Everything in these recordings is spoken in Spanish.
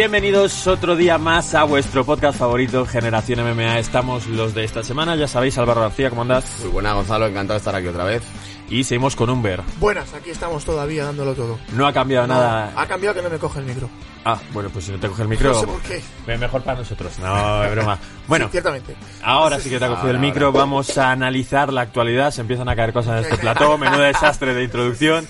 Bienvenidos otro día más a vuestro podcast favorito, Generación MMA. Estamos los de esta semana, ya sabéis, Álvaro García, ¿cómo andás? Muy buena, Gonzalo, encantado de estar aquí otra vez. Y seguimos con Umber. Buenas, aquí estamos todavía dándolo todo. No ha cambiado No, nada. Ha cambiado que no me coge el micro. Ah, bueno, pues si no te coge el micro, No sé por qué. mejor para nosotros. No, es broma. Bueno, Sí, ciertamente. ahora sí que te ha cogido el micro. Vamos a analizar la actualidad. Se empiezan a caer cosas en este plató. Menudo desastre de introducción.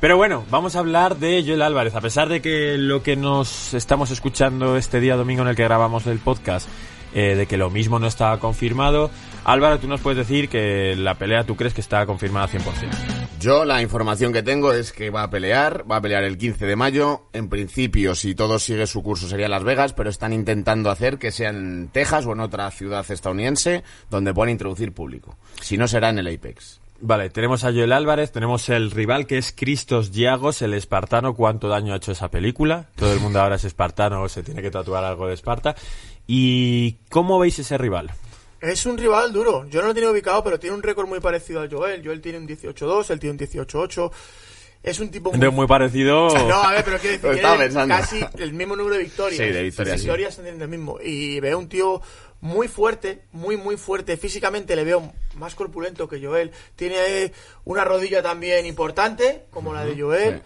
Pero bueno, vamos a hablar de Joel Álvarez. A pesar de que lo que nos estamos escuchando este día domingo en el que grabamos el podcast, eh, de que lo mismo no está confirmado, Álvaro, tú nos puedes decir que la pelea tú crees que está confirmada 100%. Yo la información que tengo es que va a pelear, va a pelear el 15 de mayo. En principio, si todo sigue su curso, sería Las Vegas, pero están intentando hacer que sea en Texas o en otra ciudad estadounidense donde puedan introducir público. Si no, será en el Apex. Vale, tenemos a Joel Álvarez, tenemos el rival que es Cristos Giagos, el espartano. ¿Cuánto daño ha hecho esa película? Todo el mundo ahora es espartano, se tiene que tatuar algo de Esparta. ¿Y cómo veis ese rival? Es un rival duro. Yo no lo tenía ubicado, pero tiene un récord muy parecido al Joel. Joel tiene un 18-2, él tiene un 18-8. Es un tipo muy parecido. No, a ver, pero quiero decir tiene casi el mismo número de victorias. Sí, de victorias, sí. victorias el mismo. Y veo un tío muy fuerte, muy, muy fuerte. Físicamente le veo más corpulento que Joel. Tiene una rodilla también importante, como la de Joel.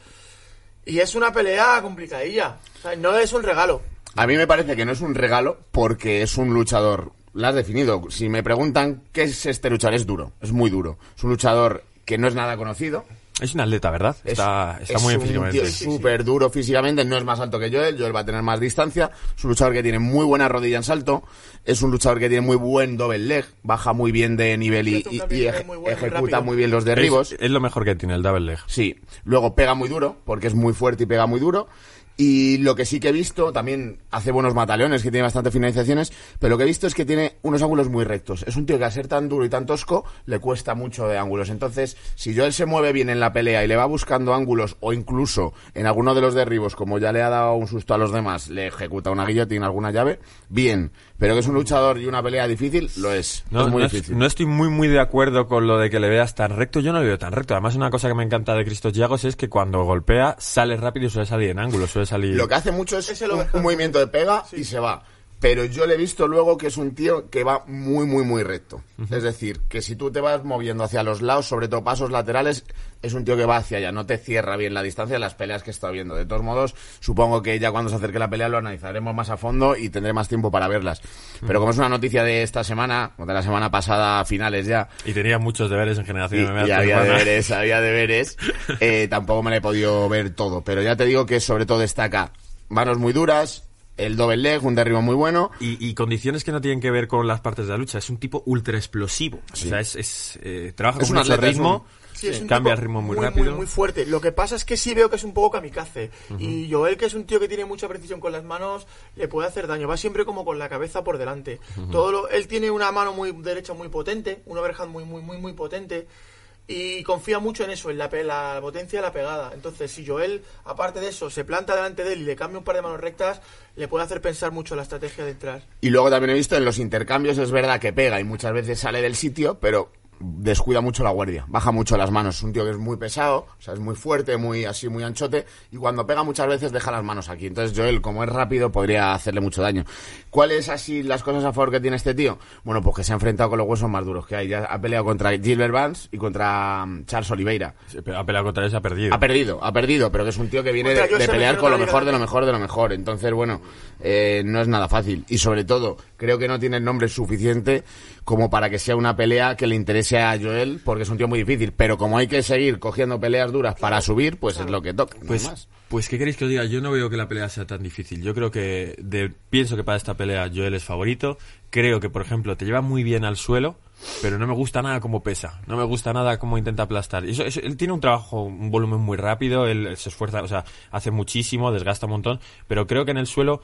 Y es una pelea complicadilla. O sea, no es un regalo. A mí me parece que no es un regalo porque es un luchador. Lo has definido. Si me preguntan qué es este luchador, es duro. Es muy duro. Es un luchador que no es nada conocido. Es un atleta, ¿verdad? Es- está está es muy bien un físicamente. tío súper duro físicamente, no es más alto que Joel, Joel va a tener más distancia, es un luchador que tiene muy buena rodilla en salto, es un luchador que tiene muy buen double leg, baja muy bien de nivel y, eje- muy bueno, ejecuta rápido. muy bien los derribos. Es, es lo mejor que tiene el double leg. Sí, luego pega muy duro, porque es muy fuerte y pega muy duro. Y lo que sí que he visto, también hace buenos mataleones, que tiene bastantes finalizaciones, pero lo que he visto es que tiene unos ángulos muy rectos. Es un tío que al ser tan duro y tan tosco, le cuesta mucho de ángulos. Entonces, si Joel se mueve bien en la pelea y le va buscando ángulos, o incluso en alguno de los derribos, como ya le ha dado un susto a los demás, le ejecuta una guillotina, alguna llave, bien. Pero que es un luchador y una pelea difícil, lo es. No, es muy no difícil. no estoy muy muy de acuerdo con lo de que le veas tan recto. Yo no le veo tan recto. Además, una cosa que me encanta de Cristos Giagos es que cuando golpea sale rápido y suele salir en ángulo, suele salir. Lo que hace mucho es Es el un, un movimiento de pega y se va. Pero yo le he visto luego que es un tío que va muy, muy, muy recto. Es decir, que si tú te vas moviendo hacia los lados, sobre todo pasos laterales, es un tío que va hacia allá. No te cierra bien la distancia de las peleas que está viendo. De todos modos, supongo que ya cuando se acerque la pelea lo analizaremos más a fondo y tendré más tiempo para verlas. Pero como es una noticia de esta semana, o de la semana pasada, a finales ya, Y tenía muchos deberes en y, generación MMA y había semana. deberes, había deberes. Eh, tampoco me lo he podido ver todo, pero ya te digo que sobre todo destaca manos muy duras, el double leg, un derribo muy bueno. Y, y condiciones que no tienen que ver con las partes de la lucha. Es un tipo ultra explosivo. O sea, es, es, eh, trabaja Es con un mucho ritmo, Sí, es un cambia el ritmo muy, muy, rápido. Muy, muy fuerte. Lo que pasa es que sí veo que es un poco kamikaze. Y Joel, que es un tío que tiene mucha precisión con las manos, le puede hacer daño. Va siempre como con la cabeza por delante. Todo lo- él tiene una mano muy derecha muy potente, un overhand muy, muy, muy, muy potente. Y confía mucho en eso, en la, la potencia de la pegada. Entonces, si Joel, aparte de eso, se planta delante de él y le cambia un par de manos rectas, le puede hacer pensar mucho la estrategia de entrar. Y luego también he visto en los intercambios, es verdad que pega y muchas veces sale del sitio, pero descuida mucho la guardia, baja mucho las manos. Es un tío que es muy pesado, o sea, es muy fuerte, muy así, muy anchote, y cuando pega muchas veces deja las manos aquí. Entonces Joel, como es rápido, podría hacerle mucho daño. ¿Cuáles así las cosas a favor que tiene este tío? Bueno, pues que se ha enfrentado con los huesos más duros que hay. Ya ha peleado contra Gilbert Vance y contra mm, Charles Oliveira. Sí, pero Ha peleado contra él, se ha perdido. Ha perdido, ha perdido, pero que es un tío que viene Contra de, pelear con lo mejor de lo mejor de lo mejor. Entonces, bueno, eh, no es nada fácil. Y sobre todo, creo que no tiene el nombre suficiente como para que sea una pelea que le interese a Joel, porque es un tío muy difícil. Pero como hay que seguir cogiendo peleas duras para subir, pues es lo que toca. no Pues, más. pues, ¿qué queréis que os diga? Yo no veo que la pelea sea tan difícil. Yo creo que, de- pienso que para esta pelea Joel es favorito. Creo que, por ejemplo, te lleva muy bien al suelo, pero no me gusta nada cómo pesa. No me gusta nada cómo intenta aplastar. Y Eso, eso- él tiene un trabajo, un volumen muy rápido, él se esfuerza, o sea, hace muchísimo, desgasta un montón, pero creo que en el suelo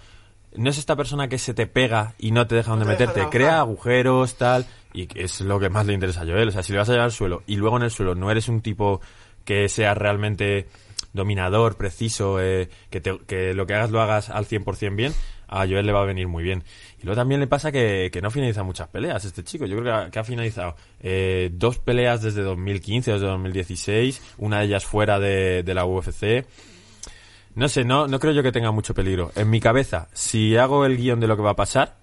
no es esta persona que se te pega y no te deja donde te meterte. Crea agujeros, tal, y que es lo que más le interesa a Joel. O sea, si le vas a llevar al suelo y luego en el suelo no eres un tipo que sea realmente dominador, preciso, eh, que, te- que lo que hagas lo hagas al 100% bien, a Joel le va a venir muy bien. Y luego también le pasa que, que no finaliza muchas peleas este chico. Yo creo que ha, que ha finalizado eh, dos peleas desde 2015, desde 2016, una de ellas fuera de, de la UFC. No sé, no, no creo yo que tenga mucho peligro. En mi cabeza, si hago el guion de lo que va a pasar,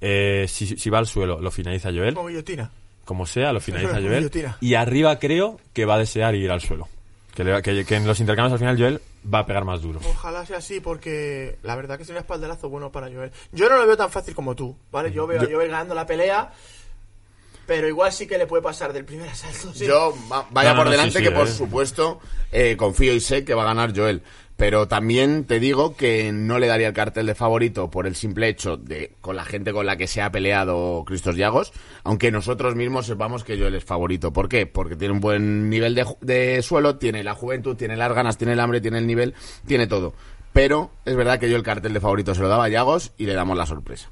eh, si, si va al suelo, lo finaliza Joel. Como guillotina. Como sea, lo finaliza Joel. guillotina. Y arriba creo que va a desear ir al suelo. Que, le va- que, que en los intercambios al final Joel va a pegar más duro. Ojalá sea así, porque la verdad que es un espaldarazo bueno para Joel. Yo no lo veo tan fácil como tú, ¿vale? Yo veo a Joel ganando la pelea, pero igual sí que le puede pasar del primer asalto. sí. Yo, va- vaya No, no, por no, delante, sí, sí, que por eh. supuesto eh, confío y sé que va a ganar Joel. Pero también te digo que no le daría el cartel de favorito por el simple hecho de con la gente con la que se ha peleado Cristos Llagos, aunque nosotros mismos sepamos que Joel es favorito. ¿Por qué? Porque tiene un buen nivel de, de suelo, tiene la juventud, tiene las ganas, tiene el hambre, tiene el nivel, tiene todo. Pero es verdad que yo el cartel de favorito se lo daba a Llagos y le damos la sorpresa.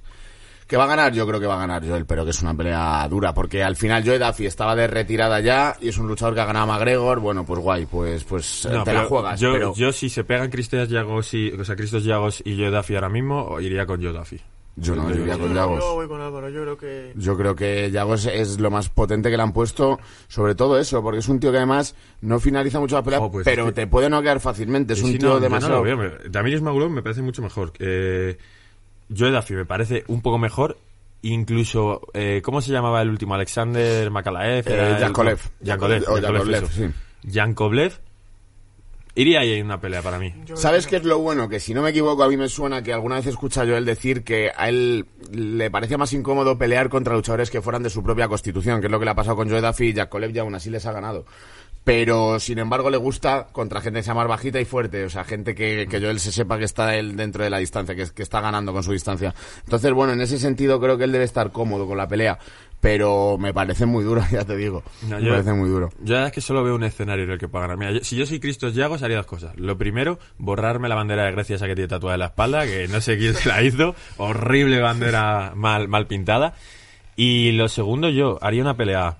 Que va a ganar, yo creo que va a ganar Joel, pero que es una pelea dura, porque al final Joe Duffy estaba de retirada ya y es un luchador que ha ganado a McGregor, bueno, pues guay, pues, pues eh, No, te la juegas, yo, pero yo si se pegan Cristos Llagos y, o sea, Cristos Llagos y Joe Duffy ahora mismo, iría con Joe Duffy. yo no yo- iría con no, Llagos. yo voy con Álvaro, yo creo que... Yo creo que Llagos es lo más potente que le han puesto, sobre todo eso, porque es un tío que además no finaliza mucho las peleas, pues pero es que- te puede noquear fácilmente, es un tío no, yo no demasiado... lo veo, me- Damiris Magulov me parece mucho mejor. Eh, Joe Duffy me parece un poco mejor. Incluso, eh, ¿cómo se llamaba el último? Alexander Makalaev. Eh, Yakovlev, Yakovlev, eso. sí. Iría ahí en una pelea para mí. ¿Sabes qué es lo bueno? Que si no me equivoco, a mí me suena que alguna vez he escuchado yo él decir que a él le parecía más incómodo pelear contra luchadores que fueran de su propia constitución, que es lo que le ha pasado con Joe Duffy y Jack Kolev y aún así les ha ganado. Pero, sin embargo, le gusta contra gente que sea más bajita y fuerte, o sea, gente que, que Joel se sepa que está él dentro de la distancia, que, que está ganando con su distancia. Entonces, bueno, en ese sentido creo que él debe estar cómodo con la pelea, pero me parece muy duro, ya te digo. No, me yo- parece muy duro. Verdad es que solo veo un escenario en el que pueda ganar. Mira, yo- si yo soy Cristos Llagos, haría dos cosas. Lo primero, borrarme la bandera de Grecia esa que tiene tatuada en la espalda, que no sé quién se la hizo. Horrible bandera mal, mal pintada. Y lo segundo, yo haría una pelea.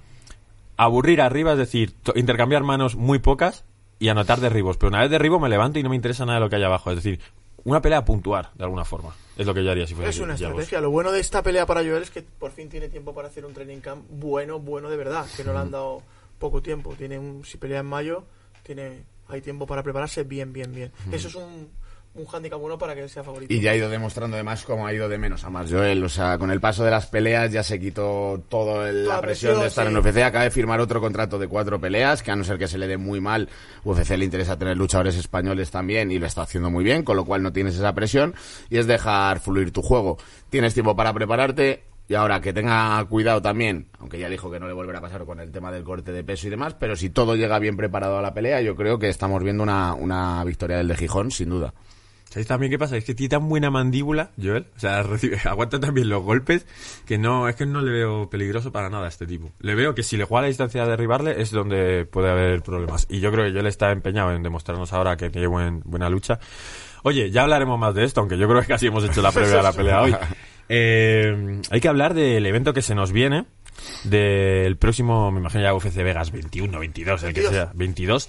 Aburrir arriba, es decir, intercambiar manos muy pocas y anotar derribos. Pero una vez derribo me levanto y no me interesa nada lo que hay abajo. Es decir, una pelea puntuar, de alguna forma. Es lo que yo haría si fuera Es una estrategia. Lo bueno de esta pelea para Joel es que por fin tiene tiempo para hacer un training camp bueno, bueno de verdad. Que no le han dado poco tiempo. Tiene un, si pelea en mayo, tiene hay tiempo para prepararse bien, bien, bien. Eso es un, un hándicap bueno para que sea favorito. Y ya ha ido demostrando además cómo ha ido de menos a más Joel. O sea, con el paso de las peleas ya se quitó toda Toda la presión presión, de estar sí. en UFC. Acaba de firmar otro contrato de cuatro peleas, que a no ser que se le dé muy mal, UFC le interesa tener luchadores españoles también y lo está haciendo muy bien, con lo cual no tienes esa presión y es dejar fluir tu juego. Tienes tiempo para prepararte. Y ahora que tenga cuidado también, aunque ya dijo que no le volverá a pasar con el tema del corte de peso y demás, pero si todo llega bien preparado a la pelea, yo creo que estamos viendo una, una victoria del de Gijón, sin duda. ¿Sabéis también qué pasa? Es que tiene tan buena mandíbula, Joel. O sea, recibe, aguanta también los golpes que no, es que no le veo peligroso para nada a este tipo. Le veo que si le juega a la distancia de derribarle es donde puede haber problemas. Y yo creo que Joel está empeñado en demostrarnos ahora que tiene buen- buena lucha. Oye, ya hablaremos más de esto, aunque yo creo que casi hemos hecho la previa de la pelea hoy. Eh, hay que hablar del evento que se nos viene, del próximo, me imagino ya UFC Vegas 21, 22, el que 22. sea, 22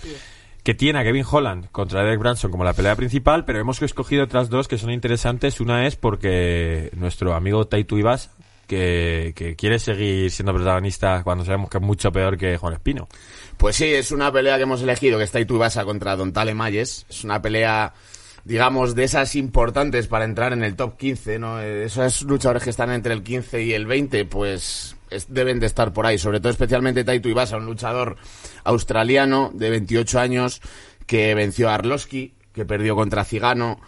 que tiene a Kevin Holland contra Derek Branson como la pelea principal, pero hemos escogido otras dos que son interesantes. Una es porque nuestro amigo Taito Ibas, que, quiere seguir siendo protagonista cuando sabemos que es mucho peor que Juan Espino. Pues sí, es una pelea que hemos elegido, que está Ituibasa contra Don Tale Mayes. Es una pelea, digamos, de esas importantes para entrar en el top 15, ¿no? Eh, Esos luchadores que están entre el 15 y el 20, pues es- deben de estar por ahí. Sobre todo, especialmente Taito Ibasa, un luchador australiano de 28 años que venció a Arlovski, que perdió contra Cigano.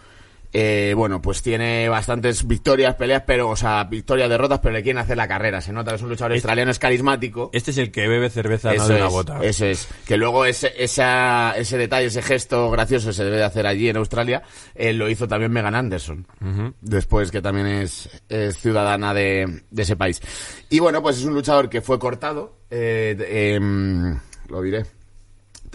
Eh, bueno, pues tiene bastantes victorias, peleas, pero, o sea, victorias, derrotas, pero le quieren hacer la carrera. Se nota que es un luchador australiano, es carismático. Este es el que bebe cerveza, no de una es, bota. eso es. Que luego ese, esa, ese detalle, ese gesto gracioso se debe de hacer allí en Australia, eh, lo hizo también Megan Anderson. Después, que también es, es ciudadana de, de ese país. Y bueno, pues es un luchador que fue cortado, eh, em, lo diré.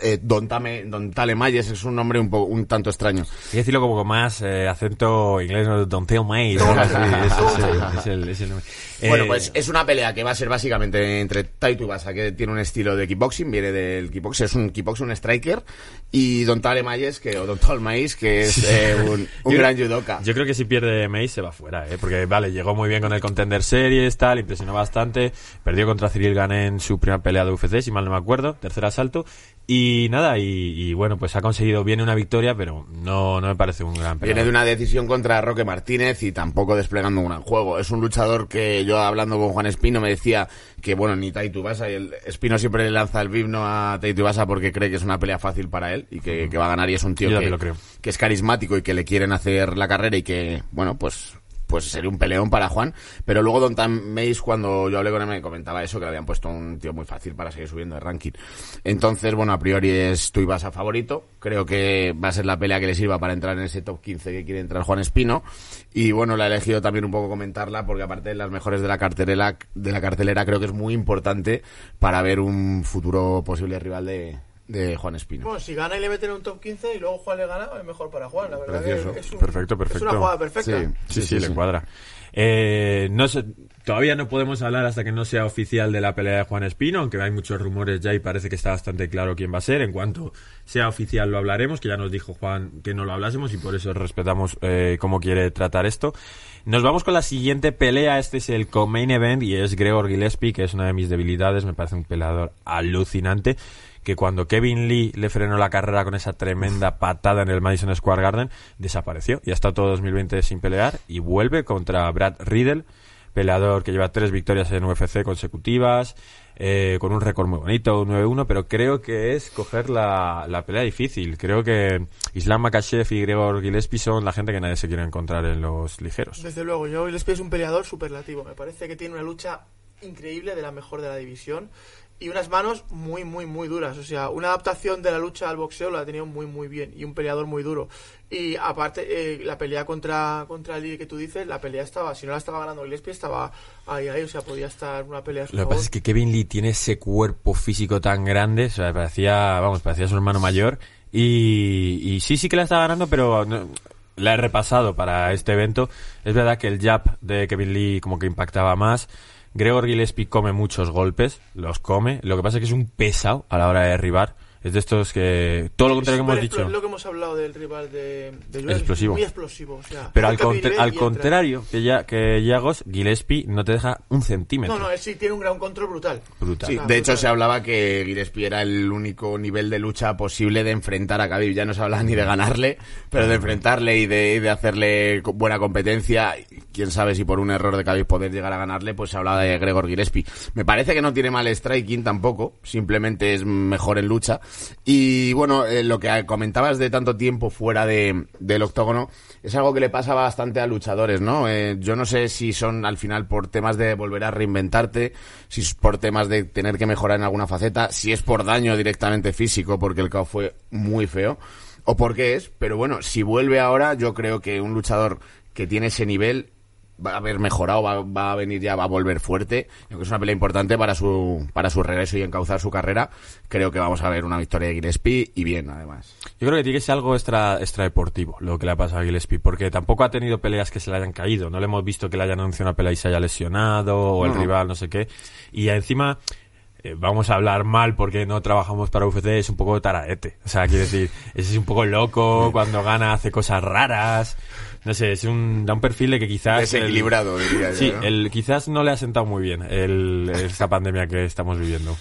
Eh, Don, Tame, Don Tale Mayes es un nombre un, po- un tanto extraño. Que decirlo como con más eh, acento inglés, ¿no? Don't tell me. ¿no? Sí, ese es el- es el- es el nombre. Bueno, pues es una pelea que va a ser básicamente entre Taito Ibasa, que tiene un estilo de kickboxing, viene del kickboxing, es un kickboxing, un striker, y Don Tale Mayes, que, o Don Tol Maíz, que es eh, un, un Yo gran judoka. Yo creo que si pierde May se va fuera, ¿eh? porque vale, llegó muy bien con el Contender Series, tal, impresionó bastante, perdió contra Cyril Gane en su primera pelea de UFC, si mal no me acuerdo, tercer asalto, Y nada, y, y bueno, pues ha conseguido bien una victoria, pero no, no me parece un gran Viene de peleador. una decisión contra Roque Martínez y tampoco desplegando un gran juego. Es un luchador que yo hablando con Juan Espino me decía que bueno, ni Tai Tubasa y el Espino siempre le lanza el bimno a Tai Tubasa porque cree que es una pelea fácil para él y que, que va a ganar y es un tío que, lo creo. que es carismático y que le quieren hacer la carrera y que bueno, pues pues sería un peleón para Juan, pero luego Don Tam Mace cuando yo hablé con él me comentaba eso, que le habían puesto un tío muy fácil para seguir subiendo de ranking. Entonces, bueno, a priori es Tuivasa favorito, creo que va a ser la pelea que le sirva para entrar en ese top 15 que quiere entrar Juan Espino, y bueno, la he elegido también un poco comentarla porque aparte de las mejores de la cartelera, de la cartelera creo que es muy importante para ver un futuro posible rival de, de Juan Espino. Bueno, si gana y le meten un top 15 y luego Juan le gana, es mejor para Juan, la verdad. Precioso. Que es un- Perfecto, perfecto. Es una jugada perfecta. Sí. Sí, sí, le cuadra. Eh, no sé, todavía no podemos hablar hasta que no sea oficial de la pelea de Juan Espino, aunque hay muchos rumores ya y parece que está bastante claro quién va a ser. En cuanto sea oficial lo hablaremos, que ya nos dijo Juan que no lo hablásemos y por eso respetamos eh, cómo quiere tratar esto. Nos vamos con la siguiente pelea. Este es el co-main event y es Gregor Gillespie, que es una de mis debilidades. Me parece un peleador alucinante. Que cuando Kevin Lee le frenó la carrera con esa tremenda patada en el Madison Square Garden, desapareció. Y estado todo 2020 sin pelear y vuelve contra Brad Riddle, peleador que lleva tres victorias en UFC consecutivas, eh, con un récord muy bonito, un 9-1, pero creo que es coger la, la pelea difícil. Creo que Islam Makachev y Gregor Gillespie son la gente que nadie se quiere encontrar en los ligeros. Desde luego, yo les es un peleador superlativo. Me parece que tiene una lucha increíble de la mejor de la división y unas manos muy, muy, muy duras. O sea, una adaptación de la lucha al boxeo la ha tenido muy, muy bien y un peleador muy duro. Y aparte, eh, la pelea contra, contra Lee que tú dices, la pelea estaba, si no la estaba ganando Gillespie, estaba ahí, ahí. O sea, podía estar una pelea Lo que pasa es que Kevin Lee tiene ese cuerpo físico tan grande, o sea, parecía, vamos, parecía su hermano mayor. Y, y sí, sí que la está ganando, pero no- la he repasado para este evento. Es verdad que el jab de Kevin Lee como que impactaba más. Gregor Gillespie come muchos golpes, los come. Lo que pasa es que es un pesado a la hora de derribar. Es de estos que... Todo lo contrario que hemos dicho. Lo que hemos hablado del rival de, de Joel, Explosivo. Muy explosivo. O sea, Pero al, contra- al contrario que, ya, que Yagos, Gillespie no te deja un centímetro. No, no, él sí tiene un gran control brutal. Brutal. Sí, Ah, de hecho se hablaba que Gillespie era el único nivel de lucha posible de enfrentar a Khabib. Ya no se hablaba ni de ganarle, pero de enfrentarle y de, y de hacerle buena competencia. Quién sabe si por un error de Khabib poder llegar a ganarle, pues se hablaba de Gregor Gillespie. Me parece que no tiene mal striking tampoco, simplemente es mejor en lucha. Y bueno, eh, lo que comentabas de tanto tiempo fuera de, del octógono es algo que le pasa bastante a luchadores, ¿no? Eh, yo no sé si son al final por temas de volver a reinventarte, si es por temas de tener que mejorar en alguna faceta, si es por daño directamente físico, porque el caos fue muy feo, o por qué es, pero bueno, si vuelve ahora, yo creo que un luchador que tiene ese nivel va a haber mejorado, va, va a venir ya, va a volver fuerte. Creo que es una pelea importante para su, para su regreso y encauzar su carrera. Creo que vamos a ver una victoria de Gillespie y bien, además. Yo creo que tiene que ser algo extra, extra deportivo lo que le ha pasado a Gillespie, porque tampoco ha tenido peleas que se le hayan caído. No le hemos visto que le hayan anunciado una pelea y se haya lesionado, o el No, rival, no sé qué. Y encima, eh, vamos a hablar mal porque no trabajamos para UFC, es un poco taraete. O sea, quiero decir, ese es un poco loco, cuando gana hace cosas raras. No sé, es un, da un perfil de que quizás... el- Desequilibrado, diría yo. Sí, ¿no? el, quizás no le ha sentado muy bien el, esta pandemia que estamos viviendo.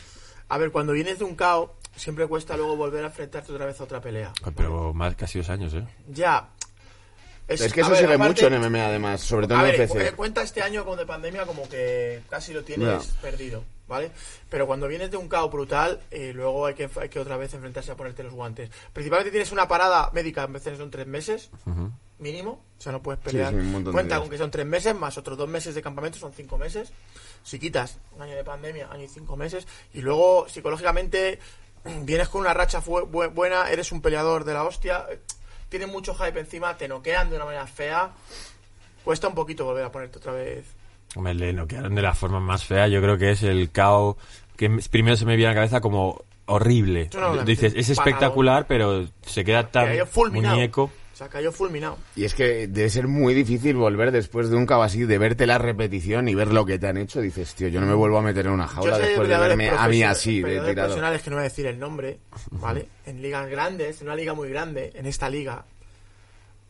A ver, cuando vienes de un KO, siempre cuesta luego volver a enfrentarte otra vez a otra pelea. Pero más casi dos años, ¿eh? Ya. Es que a eso ver, se ve aparte- mucho en MMA, además, sobre todo A en ver, UFC. eh, cuenta este año con de pandemia como que casi lo tienes Ya. perdido, ¿vale? Pero cuando vienes de un caos brutal, eh, luego hay que, hay que otra vez enfrentarse a ponerte los guantes. Principalmente tienes una parada médica, a veces son tres meses, mínimo, o sea, no puedes pelear. sí, Cuenta con que son tres meses, más otros dos meses de campamento, son cinco meses. Si quitas un año de pandemia, año y cinco meses, y luego psicológicamente vienes con una racha buena, eres un peleador de la hostia, tienes mucho hype encima, te noquean de una manera fea, cuesta un poquito volver a ponerte otra vez. Hombre, le noquearon de la forma más fea. Yo creo que es el KO que primero se me viene a la cabeza como horrible. No, no, la- Dices, es espectacular, pero se queda tan muñeco. O sea, cayó fulminado. Y es que debe ser muy difícil volver después de un cabo así, de verte la repetición y ver lo que te han hecho. Dices, tío, yo no me vuelvo a meter en una jaula Yo sé de después de verme a mí así, de tirado. profesionales que no voy a decir el nombre, ¿vale? En ligas grandes, en una liga muy grande, en esta liga,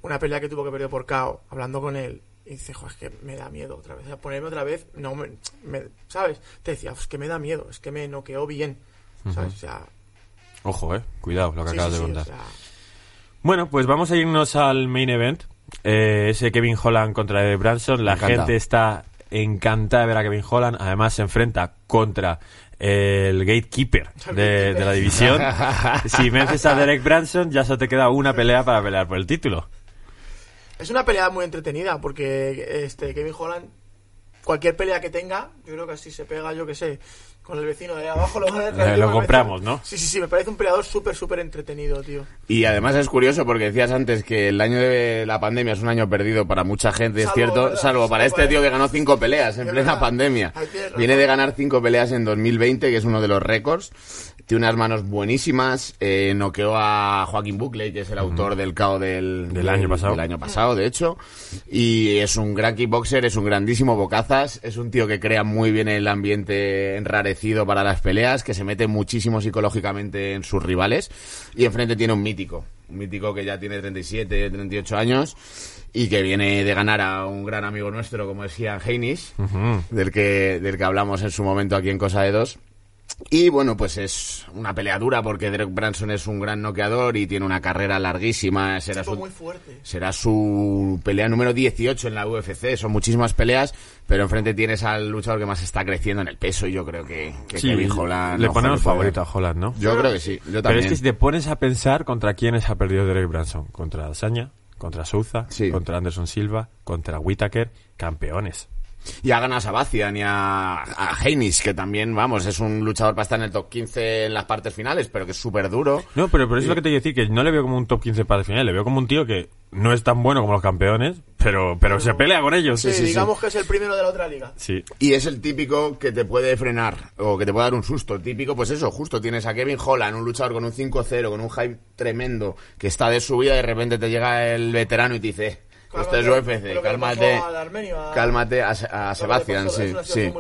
una pelea que tuvo que perder por KO, hablando con él, y dice, "Jo, es que me da miedo otra vez. O sea, ponerme otra vez, no me, me- ¿sabes? Te decía, es que me da miedo, es que me noqueó bien, ¿sabes? O sea, Ojo, eh. Cuidado lo que Sí, acabas sí, de sí, o contar. sea, Bueno, pues vamos a irnos al main event. Eh, ese Kevin Holland contra Derek Branson. La gente está encantada de ver a Kevin Holland. Además, se enfrenta contra el gatekeeper de, de la división. si vences a Derek Branson, ya solo te queda una pelea para pelear por el título. Es una pelea muy entretenida porque este Kevin Holland, cualquier pelea que tenga, yo creo que así se pega, yo que sé, con el vecino de abajo lo, Eh, lo compramos, ¿no? Sí, sí, sí, me parece un peleador súper, súper entretenido, tío. Y además es curioso porque decías antes que el año de la pandemia es un año perdido para mucha gente, es cierto, ¿verdad? salvo para este tío que ganó cinco peleas en plena verdad. pandemia. Viene de ganar cinco peleas en 2020, que es uno de los récords. Tiene unas manos buenísimas. Eh, noqueó a Joaquín Buckley, que es el autor del KO del, Del año pasado. del año pasado, de hecho. Y es un gran kickboxer, es un grandísimo bocazas. Es un tío que crea muy bien el ambiente enrarecido para las peleas, que se mete muchísimo psicológicamente en sus rivales. Y enfrente tiene un mítico. Un mítico que ya tiene 37, 38 años y que viene de ganar a un gran amigo nuestro como es Ian Heinisch, del, que, del que hablamos en su momento aquí en Cosa de Dos. Y bueno, pues es una pelea dura porque Derek Branson es un gran noqueador y tiene una carrera larguísima. Será su, muy fuerte. será su pelea número 18 en la UFC. Son muchísimas peleas, pero enfrente tienes al luchador que más está creciendo en el peso y yo creo que, que Sí, Kevin Holland... le ponemos favorito a Holland, ¿no? Yo creo que sí, yo Pero también. es que si te pones a pensar contra quiénes ha perdido Derek Branson. Contra Saña, contra Souza, Sí. contra Anderson Silva, contra Whitaker, campeones. Y a ganas a Bastian y a, a que también, vamos, es un luchador para estar en el top 15 en las partes finales, pero que es súper duro. No, pero, pero eso es lo que te quiero decir, que no le veo como un top 15 para el final, le veo como un tío que no es tan bueno como los campeones, pero, pero se pelea con ellos. Sí, digamos que es el primero de la otra liga. Sí. Y es el típico que te puede frenar o que te puede dar un susto. Típico, pues eso, justo tienes a Kevin Holland, un luchador con un 5-0, con un hype tremendo, que está de subida y de repente te llega el veterano y te dice, "Eh, esto es Cálmate, UFC, cálmate, a- cálmate a, a Sebastián, sí, sí.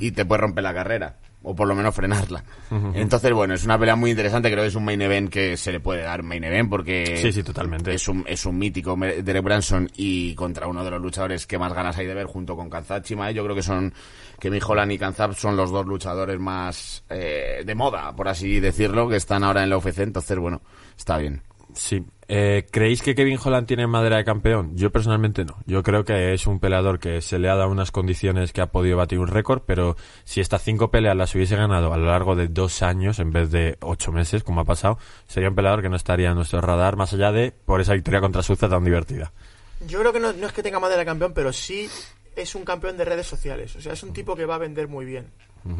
Y te puede romper la carrera. O por lo menos frenarla. Entonces, bueno, es una pelea muy interesante. Creo que es un main event que se le puede dar un main event porque. Sí, sí, totalmente. Es un, es un mítico Derek Branson y contra uno de los luchadores que más ganas hay de ver junto con Kanzab Chimaev. Yo creo que son. Que Holland y Kanzab son los dos luchadores más eh, de moda, por así decirlo, que están ahora en la UFC. Entonces, bueno, está bien. Sí. Eh, ¿Creéis que Kevin Holland tiene madera de campeón? Yo personalmente no. Yo creo que es un peleador que se le ha dado unas condiciones que ha podido batir un récord, pero si estas cinco peleas las hubiese ganado a lo largo de dos años en vez de ocho meses, como ha pasado, sería un peleador que no estaría en nuestro radar más allá de por esa victoria contra Suza tan divertida. Yo creo que no, no es que tenga madera de campeón, pero sí es un campeón de redes sociales. O sea, es un tipo que va a vender muy bien.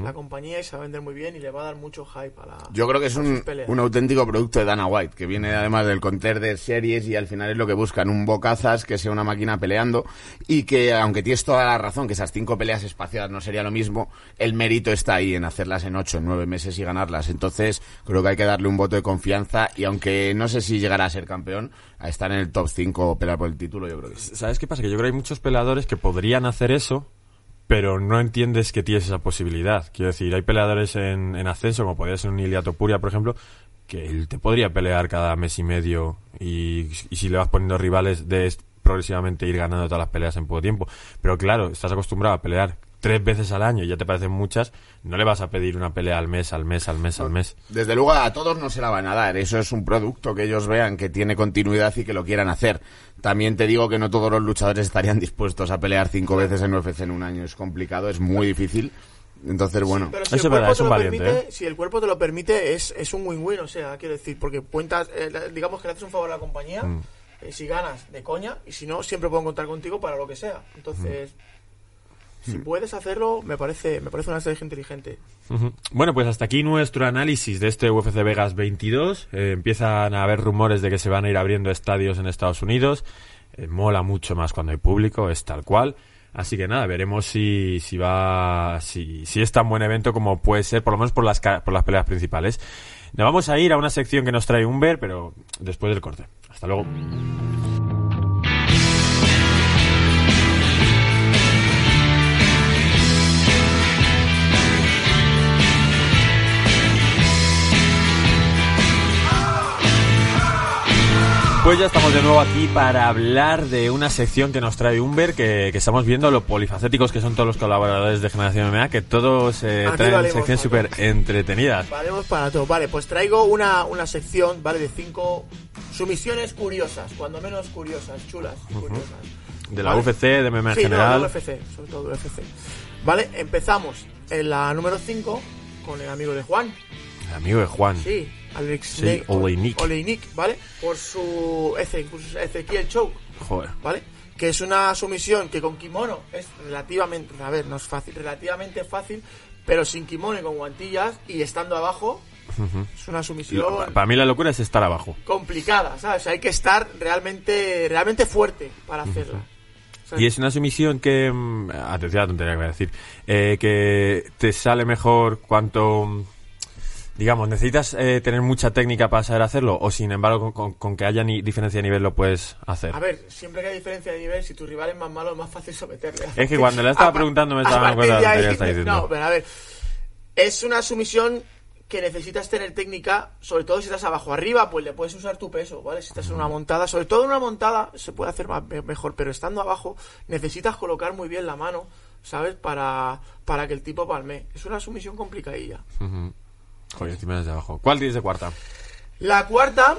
La compañía y se va a vender muy bien y le va a dar mucho hype a la. Yo creo que es un, un auténtico producto de Dana White, que viene además del conter de series y al final es lo que buscan, un bocazas que sea una máquina peleando y que, aunque tienes toda la razón, que esas cinco peleas espaciadas no sería lo mismo, el mérito está ahí en hacerlas en ocho, en nueve meses y ganarlas. Entonces, creo que hay que darle un voto de confianza y aunque no sé si llegará a ser campeón, a estar en el top 5 o pelear por el título, yo creo que sí. ¿Sabes qué pasa? Que yo creo que hay muchos peleadores que podrían hacer eso, pero no entiendes que tienes esa posibilidad. Quiero decir, hay peleadores en, en ascenso, como podría ser un Ilia Topuria, por ejemplo, que él te podría pelear cada mes y medio y, y si le vas poniendo rivales de progresivamente ir ganando todas las peleas en poco tiempo. Pero claro, estás acostumbrado a pelear tres veces al año y ya te parecen muchas, no le vas a pedir una pelea al mes, al mes, al mes, al mes. Desde luego a todos no se la van a dar. Eso es un producto que ellos vean que tiene continuidad y que lo quieran hacer. También te digo que no todos los luchadores estarían dispuestos a pelear cinco veces en UFC en un año. Es complicado, es muy difícil. Entonces, bueno. Pero si Eso el es verdad, un lo valiente, permite, ¿eh? si el cuerpo te lo permite, es, es un win-win, o sea, quiero decir, porque cuentas, eh, digamos que le haces un favor a la compañía, Mm. eh, si ganas, de coña, y si no, siempre pueden contar contigo para lo que sea. Entonces, si puedes hacerlo, me parece, me parece una estrategia inteligente. Bueno, pues hasta aquí nuestro análisis de este UFC Vegas 22. Eh, empiezan a haber rumores de que se van a ir abriendo estadios en Estados Unidos. Eh, mola mucho más cuando hay público, es tal cual. Así que nada, veremos si, si va, si, si es tan buen evento como puede ser, por lo menos por las, por las peleas principales. Nos vamos a ir a una sección que nos trae Humber, pero después del corte. Hasta luego. Pues ya estamos de nuevo aquí para hablar de una sección que nos trae Humber, que, que estamos viendo lo polifacéticos que son todos los colaboradores de Generación MMA, que todos eh, Aquí traen valemos, secciones súper entretenidas. Valemos para todo. Vale, pues traigo una, una sección, ¿vale? De cinco sumisiones curiosas, cuando menos curiosas, chulas y curiosas. De la Vale. UFC, de MMA en Sí, no, general. de UFC, sobre todo de UFC. Vale, empezamos en la número 5 con el amigo de Juan. El amigo de Juan. Sí, Alex Sí, Oleinik. Oleinik, ¿vale? Por su Eze- Ezequiel Choke, Joder. ¿vale? Que es una sumisión que con kimono es relativamente, a ver, no es fácil, relativamente fácil, pero sin kimono y con guantillas y estando abajo, es una sumisión Lo- Para mí la locura es estar abajo. complicada, ¿sabes? Hay que estar realmente, realmente fuerte para hacerla. Y es una sumisión que... mm, Atención a la tontería que voy a decir. eh, que te sale mejor cuanto... Digamos, ¿necesitas eh, tener mucha técnica para saber hacerlo? ¿O sin embargo, con, con- con que haya ni diferencia de nivel lo puedes hacer? A ver, siempre que hay diferencia de nivel, si tu rival es más malo, es más fácil someterle. Es que cuando le estaba preguntando me estaba dando cuenta de ahí- que está diciendo. No, pero a ver, es una sumisión que necesitas tener técnica, sobre todo si estás abajo arriba, pues le puedes usar tu peso, ¿vale? Si estás en una montada, sobre todo en una montada se puede hacer más- me- mejor, pero estando abajo necesitas colocar muy bien la mano, ¿sabes? Para, para que el tipo palme. Es una sumisión complicadilla. Joder, abajo. ¿Cuál tienes de cuarta? La cuarta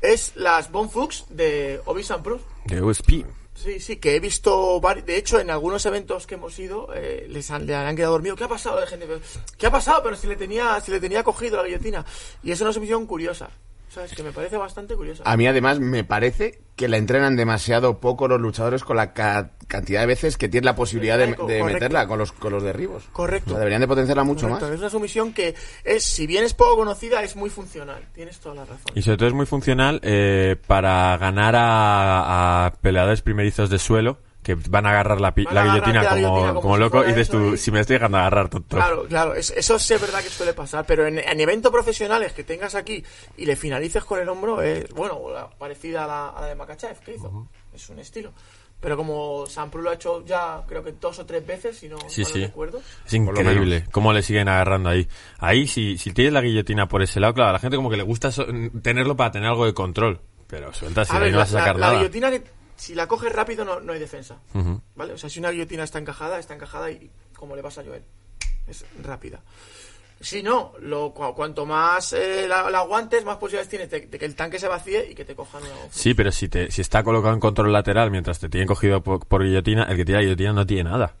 es las Bonfuks de Obisan Pro. De USP. Sí, sí, que he visto, de hecho, en algunos eventos que hemos ido, eh, les han, le han quedado dormidos. ¿Qué ha pasado? Gente, ¿qué ha pasado? Pero si le tenía, si le tenía cogido la guillotina. Y es una sumisión curiosa. ¿Sabes? Que me parece bastante curiosa. A mí además me parece que la entrenan demasiado poco los luchadores con la ca- cantidad de veces que tienen la posibilidad de, meterla con los, con los derribos. Correcto. O sea, deberían de potenciarla mucho Correcto, más. Es una sumisión que es, si bien es poco conocida, es muy funcional. Tienes toda la razón. Y sobre todo es muy funcional eh, para ganar a, a peleadores primerizos de suelo que van a agarrar la, pi- la agarrar guillotina la como, guillotina como, como si loco y dices tú, y- si me estoy dejando agarrar tonto. Claro, claro, es- eso sí es verdad que suele pasar, pero en, en eventos profesionales que tengas aquí y le finalices con el hombro, es, bueno, la- parecida a la, a la de Makachev que hizo, es un estilo. Pero como Sampru lo ha hecho ya, creo que dos o tres veces, si no, Sí, no sí. recuerdo. Es increíble cómo le siguen agarrando ahí. Ahí, si, si tienes la guillotina por ese lado, claro, a la gente como que le gusta so- tenerlo para tener algo de control. Pero sueltas y A de ahí ver, no la, vas a sacar la- la nada. guillotina, que, si la coges rápido, no, no hay defensa. ¿Vale? O sea, si una guillotina está encajada, está encajada y como le pasa a Joel. Es rápida. Si no, lo, cu- cuanto más eh, la, la aguantes, más posibilidades tienes de, de que el tanque se vacíe y que te cojan una Sí, pero si, te, si está colocado en control lateral mientras te tienen cogido por, por guillotina, el que tira guillotina no tiene nada.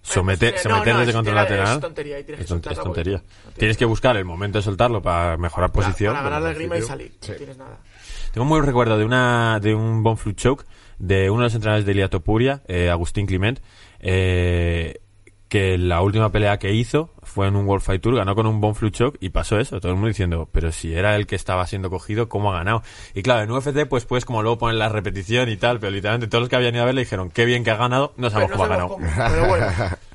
Somete, someter no, desde es- control es lateral tontería, y tienes es, que tontería. tienes que buscar el momento de soltarlo para mejorar posición. Para, ganar la grima y salir. No tienes nada. Tengo un muy buen recuerdo de una de un Bon Flu Choke de uno de los entrenadores de Ilia Topuria, eh, Agustín Clement, eh, que la última pelea que hizo fue en un World Fight Tour, ganó con un Bon Flu Choke y pasó eso, todo el mundo diciendo, pero si era el que estaba siendo cogido, ¿cómo ha ganado? Y claro, en UFC pues puedes como luego poner la repetición y tal, pero literalmente todos los que habían ido a ver le dijeron, qué bien que ha ganado, no sabemos no cómo ha ganado. cómo, pero bueno.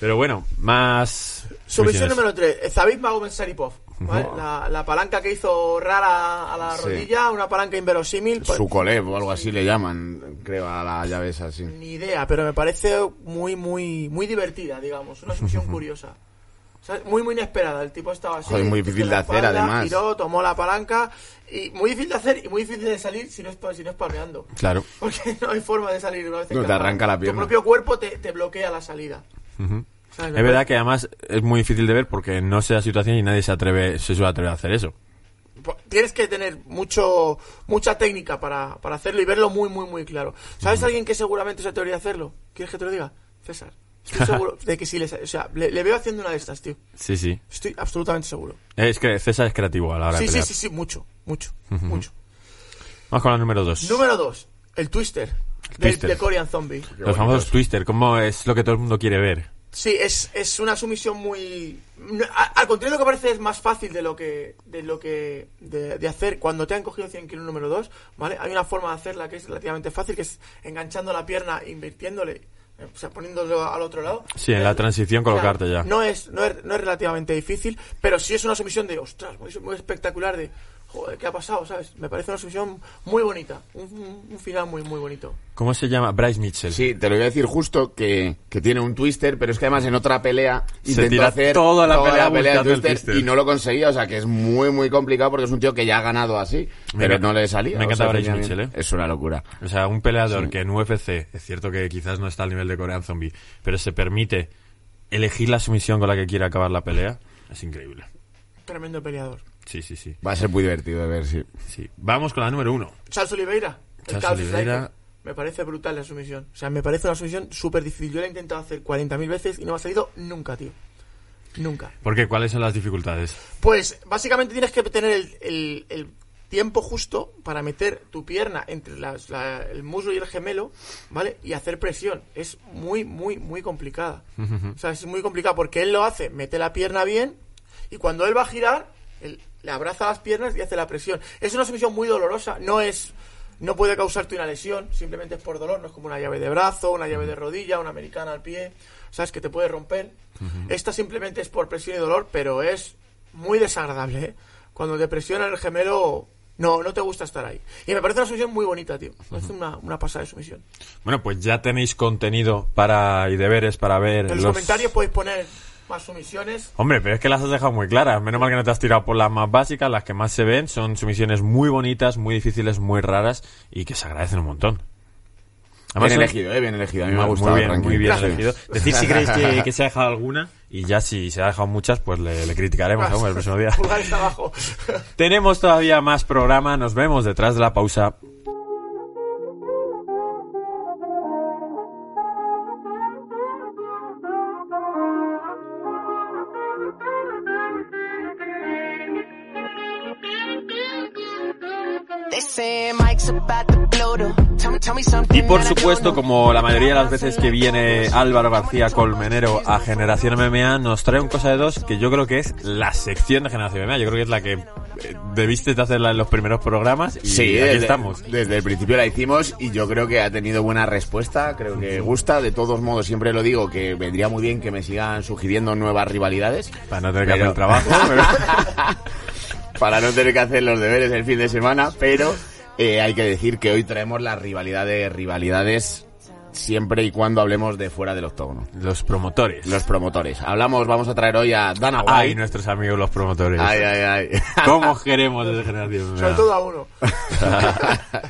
Pero bueno, más... Sumisión número 3. Zabit Magomedov ¿vale? la, la palanca que hizo rara a la Sí. rodilla, una palanca inverosímil. pues, Sukolev o algo así le llaman, creo, a la llave esa, sí. Ni idea, pero me parece muy, muy, muy divertida, digamos. Una sumisión curiosa. O sea, muy, muy inesperada. El tipo estaba así. Joder, muy difícil de hacer, espalda, además. Giró, tomó la palanca. Y muy difícil de hacer y muy difícil de salir si no es, si no es palmeando. Claro. Porque no hay forma de salir una vez No, te arranca la pierna. Tu propio cuerpo te, te bloquea la salida. Ujú. ¿Sabes? Es verdad que además es muy difícil de ver porque no sé la situación y nadie se atreve, se suele atrever a hacer eso. po- tienes que tener mucho mucha técnica para, para hacerlo y verlo muy, muy, muy claro. ¿Sabes alguien que seguramente se atrevería a hacerlo? ¿Quieres que te lo diga? César. Estoy seguro de que sí, les, o sea, le, le veo haciendo una de estas, tío. Sí, sí. Estoy absolutamente seguro. Es que César es creativo a la hora Sí, de sí, sí, sí, mucho, mucho, mucho. Vamos con la número 2. Número 2, el Twister. del- Twister. De Korean Zombie. Los famosos Twister, ¿cómo es lo que todo el mundo quiere ver? Sí, es, es una sumisión muy... Al contrario de lo que parece es más fácil de lo que de lo que de, de hacer cuando te han cogido 100 kilos número 2, ¿vale? Hay una forma de hacerla que es relativamente fácil, que es enganchando la pierna, invirtiéndole, eh, o sea, poniéndolo al otro lado. Sí, en la transición O sea, colocarte ya. No es, no, es, no es relativamente difícil, pero sí es una sumisión de, ostras, muy, muy espectacular de... joder, ¿qué ha pasado? ¿Sabes? Me parece una sumisión muy bonita, un, un- final muy, muy bonito. ¿Cómo se llama? Bryce Mitchell. Sí, te lo voy a decir justo que, que tiene un twister, pero es que además en otra pelea Se intentó tira hacer toda la pelea el twister twister. y no lo conseguía, o sea que es muy muy complicado porque es un tío que ya ha ganado así, Me pero encanta- no le salía. me o encanta sea, Bryce Mitchell, ¿eh? Es una locura. O sea, un peleador Sí. que en UFC, es cierto que quizás no está al nivel de Korean Zombie, pero se permite elegir la sumisión con la que quiere acabar la pelea, es increíble. Tremendo peleador. Sí, sí, sí. Va a ser muy divertido de ver, sí. sí. Vamos con la número uno. Charles Oliveira. Charles Oliveira. Me parece brutal la sumisión. O sea, me parece una sumisión súper difícil. Yo la he intentado hacer 40.000 veces y no me ha salido nunca, tío. Nunca. ¿Por qué? ¿Cuáles son las dificultades? Pues básicamente tienes que tener el, el- el tiempo justo para meter tu pierna entre las- la- el muslo y el gemelo, ¿vale? Y hacer presión. Es muy, muy, muy complicada. O sea, es muy complicado porque él lo hace, mete la pierna bien y cuando él va a girar, él le abraza las piernas y hace la presión. Es una sumisión muy dolorosa, no es... No puede causarte una lesión, simplemente es por dolor, no es como una llave de brazo, una llave de rodilla, una americana al pie, ¿sabes? Que te puede romper. Esta simplemente es por presión y dolor, pero es muy desagradable, ¿eh? Cuando te presiona el gemelo, no, no te gusta estar ahí. Y me parece una sumisión muy bonita, tío. Me parece una, una pasada de sumisión. Bueno, pues ya tenéis contenido para y deberes para ver En los, comentarios podéis poner más sumisiones. Hombre, pero es que las has dejado muy claras. Menos mal que no te has tirado por las más básicas, las que más se ven. Son sumisiones muy bonitas, muy difíciles, muy raras y que se agradecen un montón. Bien elegido, eh, bien elegido. A mí me ha Muy gustado. bien, tranquilo. muy bien elegido. Decid si creéis que, que se ha dejado alguna y ya si se ha dejado muchas, pues le, le criticaremos hombre, el próximo día. Tenemos todavía más programa, nos vemos detrás de la pausa. Y por supuesto, como la mayoría de las veces que viene Álvaro García Colmenero a Generación MMA, nos trae un cosa de dos que yo creo que es la sección de Generación MMA. Yo creo que es la que eh, debiste de hacerla en los primeros programas y Sí, aquí desde, estamos. desde el principio la hicimos y yo creo que ha tenido buena respuesta, creo que gusta. De todos modos, siempre lo digo que vendría muy bien que me sigan sugiriendo nuevas rivalidades. Para no tener que Pero- hacer el trabajo. pero- para no tener que hacer los deberes el fin de semana, pero eh, hay que decir que hoy traemos las rivalidades, rivalidades siempre y cuando hablemos de fuera del octógono. Los promotores. Los promotores. Hablamos, vamos a traer hoy a Dana White. Ay, nuestros amigos los promotores. Ay, ay, ay. ¿Cómo queremos desde Generación? Sobre todo a uno.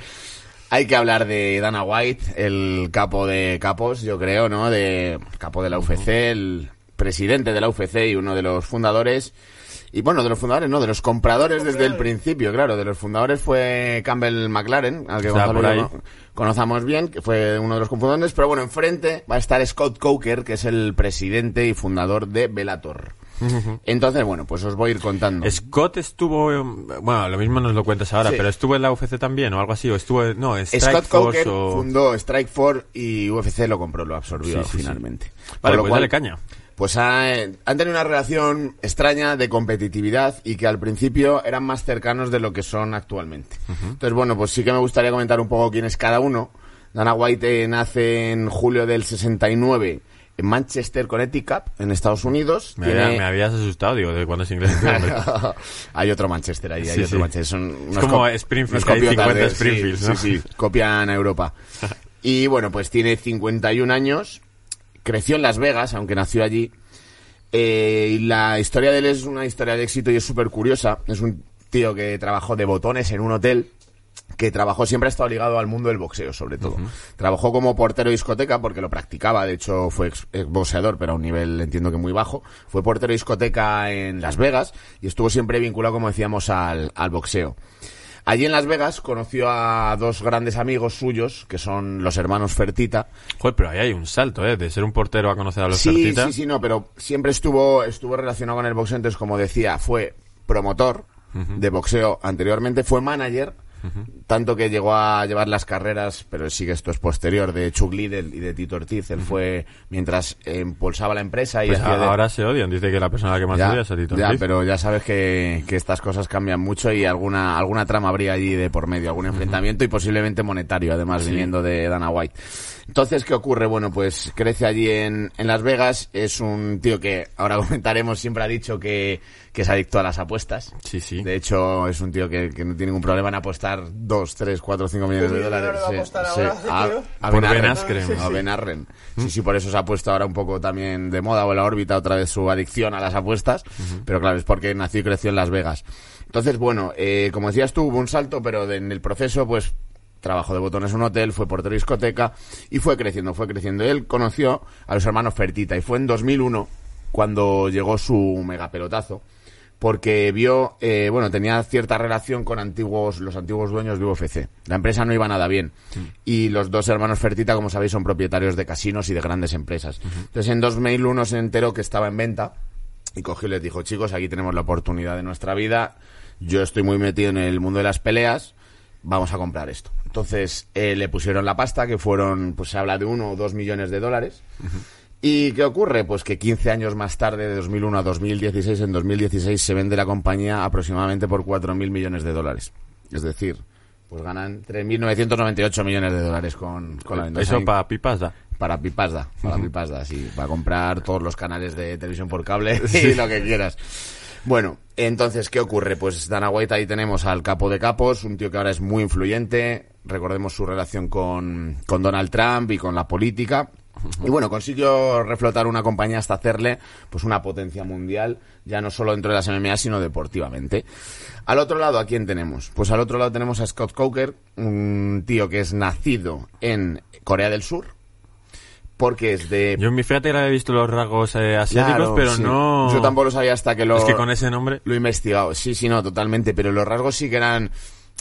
Hay que hablar de Dana White, el capo de capos, yo creo, ¿no? De capo de la UFC, el presidente de la UFC y uno de los fundadores. Y bueno, de los fundadores, no, de los compradores desde el principio, claro. De los fundadores fue Campbell McLaren, al que Gonzalo conozamos bien, que fue uno de los cofundadores. Pero bueno, enfrente va a estar Scott Coker, que es el presidente y fundador de Bellator. Entonces, bueno, pues os voy a ir contando. Scott estuvo, eh, bueno, lo mismo nos lo cuentas ahora, Sí. pero estuvo en la UFC también o algo así, o estuvo, en- no, Scott o... fundó Strikeforce y UFC lo compró, lo absorbió Sí, sí, sí. finalmente. Por Vale, lo pues cual, dale caña. Pues ha- han tenido una relación extraña de competitividad y que al principio eran más cercanos de lo que son actualmente. Entonces, bueno, pues sí que me gustaría comentar un poco quién es cada uno. Dana White eh, nace en julio del 69 en Manchester, Connecticut, en Estados Unidos. Me, Tiene- había- me habías asustado, digo, de cuándo es inglés. este hay otro Manchester ahí, hay Sí, otro. Manchester. Son unos como co- Springfield, hay copiotas 50 de- sí, ¿no? Sí, sí, copian a Europa. Y bueno, pues tiene 51 años, creció en Las Vegas, aunque nació allí. Eh, y la historia de él es una historia de éxito y es súper curiosa. Es un tío que trabajó de botones en un hotel que trabajó, siempre ha estado ligado al mundo del boxeo, sobre todo. Trabajó como portero de discoteca porque lo practicaba, de hecho fue ex, ex boxeador, pero a un nivel entiendo que muy bajo. Fue portero de discoteca en Las Vegas y estuvo siempre vinculado, como decíamos, al, al boxeo. Allí en Las Vegas conoció a dos grandes amigos suyos, que son los hermanos Fertita. Joder, pero ahí hay un salto, ¿eh? De ser un portero a conocer a los Sí, Fertitta. sí, sí, no, pero siempre estuvo, estuvo relacionado con el boxeo, entonces como decía, fue promotor de boxeo anteriormente, fue manager tanto que llegó a llevar las carreras, pero sí que esto es posterior, de Chuck Liddell y de Tito Ortiz. Él fue mientras impulsaba la empresa y Pues de- ahora se odian. Dice que la persona que más ya, odia es a Tito ya, Ortiz. pero ya sabes que, que estas cosas cambian mucho y alguna alguna trama habría allí de por medio, algún enfrentamiento y posiblemente monetario, además, viniendo de Dana White. Entonces, ¿qué ocurre? Bueno, pues crece allí en, en Las Vegas. Es un tío que, ahora comentaremos, siempre ha dicho que, que es adicto a las apuestas. Sí, sí. De hecho, es un tío que, que no tiene ningún problema en apostar 2, 3, 4, 5 millones de ¿Qué dólares. va a Sí, apostar sí. ahora, A- Por. Sí, sí, por eso se ha puesto ahora un poco también de moda o en la órbita otra vez su adicción a las apuestas. Pero claro, es porque nació y creció en Las Vegas. Entonces, bueno, eh, como decías tú, hubo un salto, pero de- en el proceso, pues, trabajó de botones en un hotel, fue portero de discoteca y fue creciendo, fue creciendo. Él conoció a los hermanos Fertita y fue en 2001 cuando llegó su megapelotazo porque vio, eh, bueno, tenía cierta relación con antiguos, los antiguos dueños de UFC. La empresa no iba nada bien. Y los dos hermanos Fertita, como sabéis, son propietarios de casinos y de grandes empresas. Entonces, en 2001 se enteró que estaba en venta y cogió y les dijo, chicos, aquí tenemos la oportunidad de nuestra vida. Yo estoy muy metido en el mundo de las peleas. Vamos a comprar esto. Entonces, eh, le pusieron la pasta, que fueron, pues se habla de uno o dos millones de dólares. ¿Y qué ocurre? Pues que 15 años más tarde, de 2001 a 2016, en 2016 se vende la compañía aproximadamente por 4.000 millones de dólares. Es decir, pues ganan 3.998 millones de dólares con, con la venta. Eso para pipas da. para pipas da, para pipas da, sí, para comprar todos los canales de televisión por cable y lo que quieras. Bueno, entonces, ¿qué ocurre? Pues Dana White ahí tenemos al capo de capos, un tío que ahora es muy influyente, recordemos su relación con, con Donald Trump y con la política. Y bueno, consiguió reflotar una compañía hasta hacerle pues una potencia mundial, ya no solo dentro de las MMA, sino deportivamente. Al otro lado, ¿a quién tenemos? Pues al otro lado tenemos a Scott Coker, un tío que es nacido en Corea del Sur, porque es de... Yo, mi fíjate que había visto los rasgos eh, asiáticos, Claro, pero sí. no... Yo tampoco lo sabía hasta que lo... Es que con ese nombre... Lo he investigado. Sí, sí, no, totalmente. Pero los rasgos sí que eran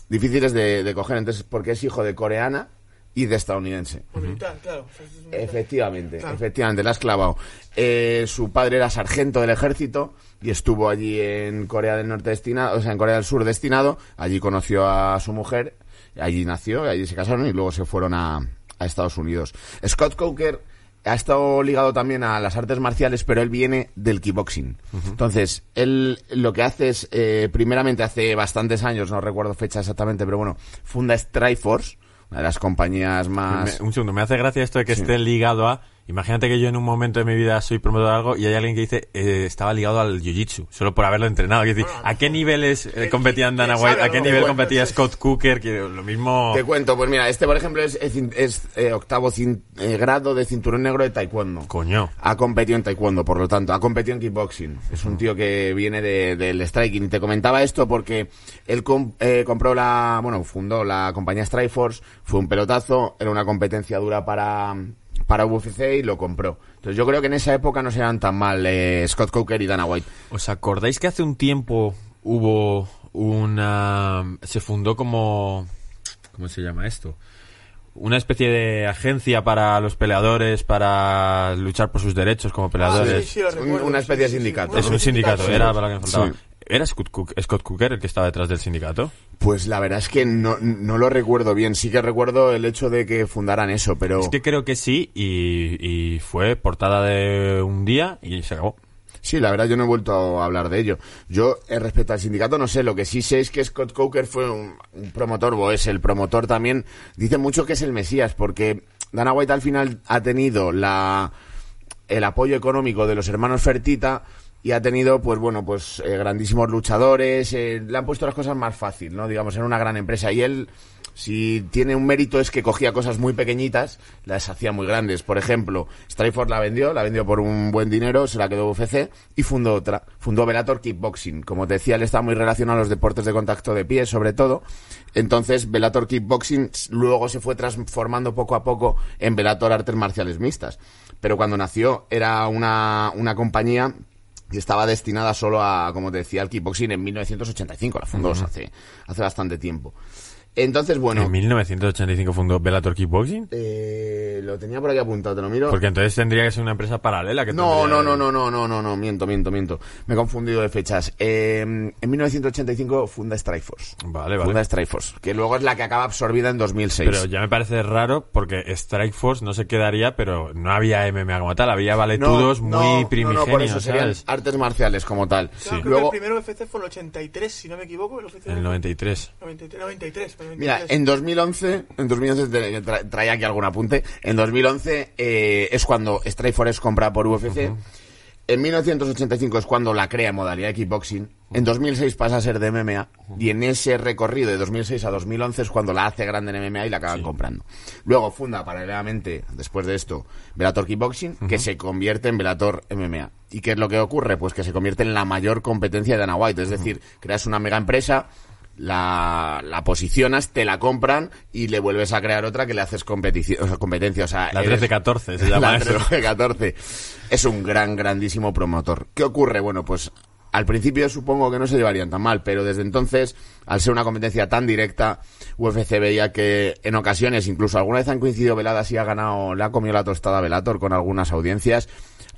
difíciles de, de coger. Entonces, porque es hijo de coreana y de estadounidense. Militar, claro. Efectivamente, Claro. efectivamente, la has clavado. Eh, su padre era sargento del ejército y estuvo allí en Corea del Norte destinado, o sea, en Corea del Sur destinado. Allí conoció a su mujer, allí nació, allí se casaron y luego se fueron a, a Estados Unidos. Scott Coker ha estado ligado también a las artes marciales, pero él viene del kickboxing. Entonces, él lo que hace es, eh, primeramente hace bastantes años, no recuerdo fecha exactamente, pero bueno, funda Strikeforce, una de las compañías más... Me- un segundo, me hace gracia esto de que esté ligado a... Imagínate que yo en un momento de mi vida soy promotor de algo y hay alguien que dice eh, estaba ligado al jiu-jitsu, solo por haberlo entrenado. Es decir, ¿a qué niveles eh, competían Dana White? ¿A qué nivel competía. Scott Cooker? Que lo mismo... Te cuento, pues mira, este por ejemplo es, es, cin- es, eh, octavo eh, grado de cinturón negro de taekwondo. Coño. Ha competido en taekwondo, por lo tanto, ha competido en kickboxing. Es un tío que viene de- del striking. Y te comentaba esto porque él eh, compró la, bueno, fundó la compañía Strikeforce, fue un pelotazo, era una competencia dura para, para UFC y lo compró. Entonces yo creo que en esa época no se eran tan mal eh, Scott Coker y Dana White. ¿Os acordáis que hace un tiempo hubo una... se fundó como... ¿Cómo se llama esto? Una especie de agencia para los peleadores, para luchar por sus derechos como Ah, peleadores. sí, sí, lo Un- recuerdo, una sí, especie de sí, sí. sindicato. Es un sindicato, sí. era para lo que me faltaba. ¿Era Scott, Cook- Scott Cooker el que estaba detrás del sindicato? Pues la verdad es que no, no lo recuerdo bien. Sí que recuerdo el hecho de que fundaran eso, pero... Es que creo que sí y, y fue portada de un día y se acabó. Sí, la verdad yo no he vuelto a hablar de ello. Yo, eh, respecto al sindicato, no sé. Lo que sí sé es que Scott Coker fue un, un promotor, o es el promotor también. Dice mucho que es el Mesías, porque Dana White al final ha tenido la, el apoyo económico de los hermanos Fertita y ha tenido, pues bueno, pues eh, grandísimos luchadores. eh, le han puesto las cosas más fácil, ¿no? Digamos, en una gran empresa. Y él, si tiene un mérito, es que cogía cosas muy pequeñitas, las hacía muy grandes. Por ejemplo, Strikeforce la vendió, la vendió por un buen dinero, se la quedó UFC y fundó otra. Fundó Bellator Kickboxing. Como te decía, él está muy relacionado a los deportes de contacto de pie, sobre todo. Entonces, Bellator Kickboxing luego se fue transformando poco a poco en Bellator Artes Marciales Mixtas. Pero cuando nació era una, una compañía y estaba destinada solo a, como te decía, al kickboxing en 1985, la fundó o sea, hace, hace bastante tiempo. Entonces, bueno, En 1985 fundó Bellator Kickboxing. eh, lo tenía por aquí apuntado, te lo miro. Porque entonces tendría que ser una empresa paralela. Que No, tendría- no, no, no, no, no, no, no, miento, miento, miento. Me he confundido de fechas. Eh, en 1985 funda Strikeforce. Vale, Funda vale. Strikeforce, que luego es la que acaba absorbida en 2006. Pero ya me parece raro porque Strike Force no se quedaría, pero no había MMA como tal, había valetudos no, muy no, primigenios, no, por eso serían ¿sabes? artes marciales como tal. Claro, creo Luego, que el primero UFC fue el 83, si no me equivoco. El, UFC En el 93. 93, 93, 93. Mira, en 2011, en 2011 te- tra- traía aquí algún apunte. En 2011 eh, es cuando Strikeforce es comprada por UFC. En 1985 es cuando la crea en modalidad de kickboxing. En 2006 pasa a ser de MMA. Y en ese recorrido de 2006 a 2011 es cuando la hace grande en MMA y la acaban comprando. Luego funda paralelamente, después de esto, Bellator Kickboxing, que se convierte en Bellator MMA. ¿Y qué es lo que ocurre? Pues que se convierte en la mayor competencia de Dana White. Es decir, creas una mega empresa, la, la posicionas, te la compran y le vuelves a crear otra que le haces competici- o sea, competencia. O sea, La eres- 13-14 se llama la eso. 13-14. Es un gran, grandísimo promotor. ¿Qué ocurre? Bueno, pues al principio supongo que no se llevarían tan mal, pero desde entonces, al ser una competencia tan directa, UFC veía que en ocasiones, incluso alguna vez han coincidido veladas y ha ganado, le ha comido la tostada a Velator con algunas audiencias.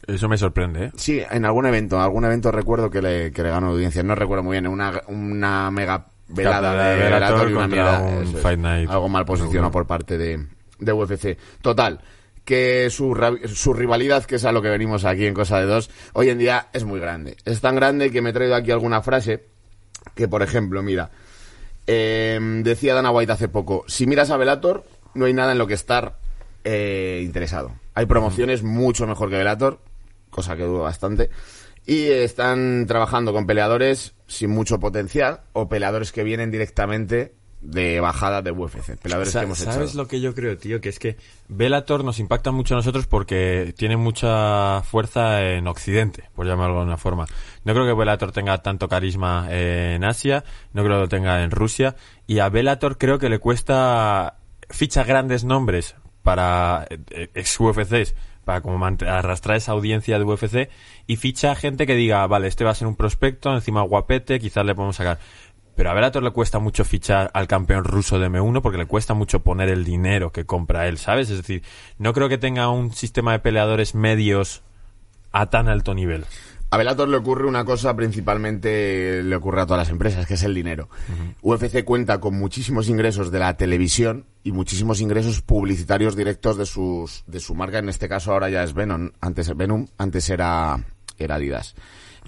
Eso me sorprende, ¿eh? Sí, en algún evento, algún evento recuerdo que le, que le ganó audiencias, no recuerdo muy bien, una, una mega velada de y una mierda, un eso es, Fight Night. algo mal posicionado por parte de, de UFC. Total, que su, su rivalidad, que es a lo que venimos aquí en Cosa de Dos, hoy en día es muy grande. Es tan grande que me he traído aquí alguna frase que, por ejemplo, mira, eh, decía Dana White hace poco, si miras a Velator, no hay nada en lo que estar eh, interesado. Hay promociones mucho mejor que Velator, cosa que dudo bastante, y están trabajando con peleadores sin mucho potencial o peleadores que vienen directamente de bajada de UFC, peleadores Sa- que hemos ¿Sabes echado. lo que yo creo, tío? Que es que Bellator nos impacta mucho a nosotros porque tiene mucha fuerza en Occidente, por llamarlo de alguna forma. No creo que Bellator tenga tanto carisma en Asia, no creo que lo tenga en Rusia, y a Bellator creo que le cuesta ficha grandes nombres para eh, ex UFCs para como arrastrar esa audiencia de UFC y ficha gente que diga, vale, este va a ser un prospecto, encima guapete, quizás le podemos sacar. Pero a Bellator le cuesta mucho fichar al campeón ruso de M1 porque le cuesta mucho poner el dinero que compra él, ¿sabes? Es decir, no creo que tenga un sistema de peleadores medios a tan alto nivel. A Bellator le ocurre una cosa, principalmente le ocurre a todas las empresas, que es el dinero. UFC cuenta con muchísimos ingresos de la televisión y muchísimos ingresos publicitarios directos de sus de su marca. En este caso ahora ya es Venom, antes Venom, antes era era Adidas.